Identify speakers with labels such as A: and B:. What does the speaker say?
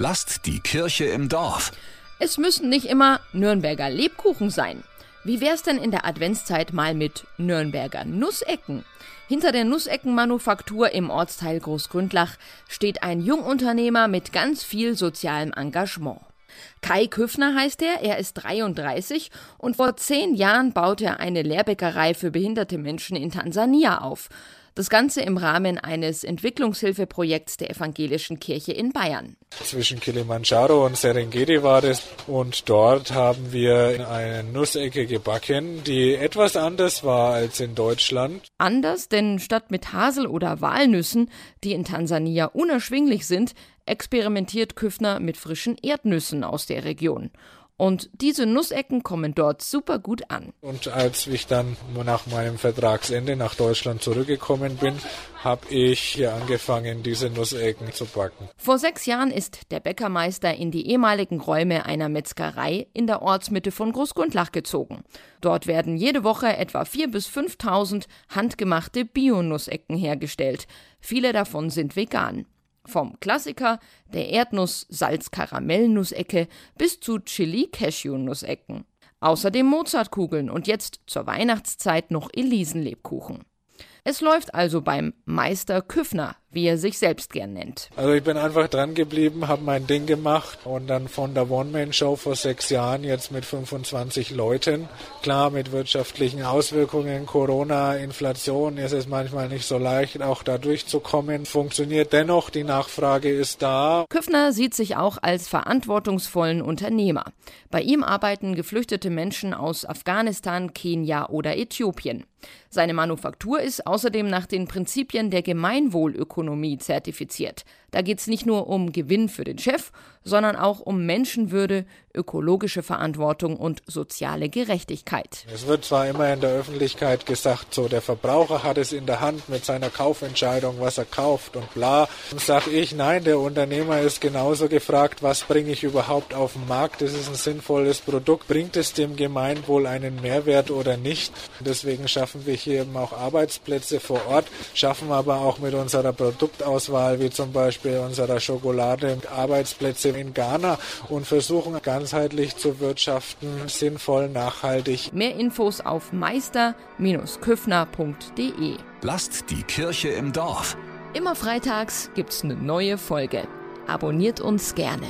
A: Lasst die Kirche im Dorf.
B: Es müssen nicht immer Nürnberger Lebkuchen sein. Wie wär's denn in der Adventszeit mal mit Nürnberger Nussecken? Hinter der Nusseckenmanufaktur im Ortsteil Großgründlach steht ein Jungunternehmer mit ganz viel sozialem Engagement. Kai Küffner heißt er, er ist 33 und vor zehn Jahren baut er eine Lehrbäckerei für behinderte Menschen in Tansania auf. Das Ganze im Rahmen eines Entwicklungshilfeprojekts der Evangelischen Kirche in Bayern.
C: Zwischen Kilimanjaro und Serengeti war das und dort haben wir eine Nussecke gebacken, die etwas anders war als in Deutschland.
B: Anders, denn statt mit Hasel- oder Walnüssen, die in Tansania unerschwinglich sind, experimentiert Küffner mit frischen Erdnüssen aus der Region. Und diese Nussecken kommen dort super gut an.
C: Und als ich dann nach meinem Vertragsende nach Deutschland zurückgekommen bin, habe ich hier angefangen, diese Nussecken zu backen.
B: Vor sechs Jahren ist der Bäckermeister in die ehemaligen Räume einer Metzgerei in der Ortsmitte von Großgrundlach gezogen. Dort werden jede Woche etwa 4.000 bis 5.000 handgemachte Bio-Nussecken hergestellt. Viele davon sind vegan. Vom Klassiker der Erdnuss-Salz-Karamell-Nusecke bis zu Chili-Cashew-Nussecken. Außerdem Mozartkugeln und jetzt zur Weihnachtszeit noch Elisenlebkuchen. Es läuft also beim Meister Küffner, wie er sich selbst gern nennt.
C: Also ich bin einfach dran geblieben, habe mein Ding gemacht und dann von der One-Man-Show vor sechs Jahren jetzt mit 25 Leuten. Klar, mit wirtschaftlichen Auswirkungen, Corona, Inflation ist es manchmal nicht so leicht, auch da durchzukommen. Funktioniert dennoch, die Nachfrage ist da.
B: Küffner sieht sich auch als verantwortungsvollen Unternehmer. Bei ihm arbeiten geflüchtete Menschen aus Afghanistan, Kenia oder Äthiopien. Seine Manufaktur ist außerdem nach den Prinzipien der Gemeinwohlökonomie zertifiziert. Da geht es nicht nur um Gewinn für den Chef, sondern auch um Menschenwürde, ökologische Verantwortung und soziale Gerechtigkeit.
C: Es wird zwar immer in der Öffentlichkeit gesagt, so der Verbraucher hat es in der Hand mit seiner Kaufentscheidung, was er kauft und bla. Dann sage ich, nein, der Unternehmer ist genauso gefragt, was bringe ich überhaupt auf den Markt? Ist ein sinnvolles Produkt. Bringt es dem Gemeinwohl einen Mehrwert oder nicht? Deswegen schaffen wir hier eben auch Arbeitsplätze vor Ort, schaffen aber auch mit unserer Produktauswahl, wie zum Beispiel unserer Schokolade, Arbeitsplätze in Ghana und versuchen ganzheitlich zu wirtschaften, sinnvoll, nachhaltig.
B: Mehr Infos auf meister-küffner.de.
A: Lasst die Kirche im Dorf.
B: Immer freitags gibt's eine neue Folge. Abonniert uns gerne.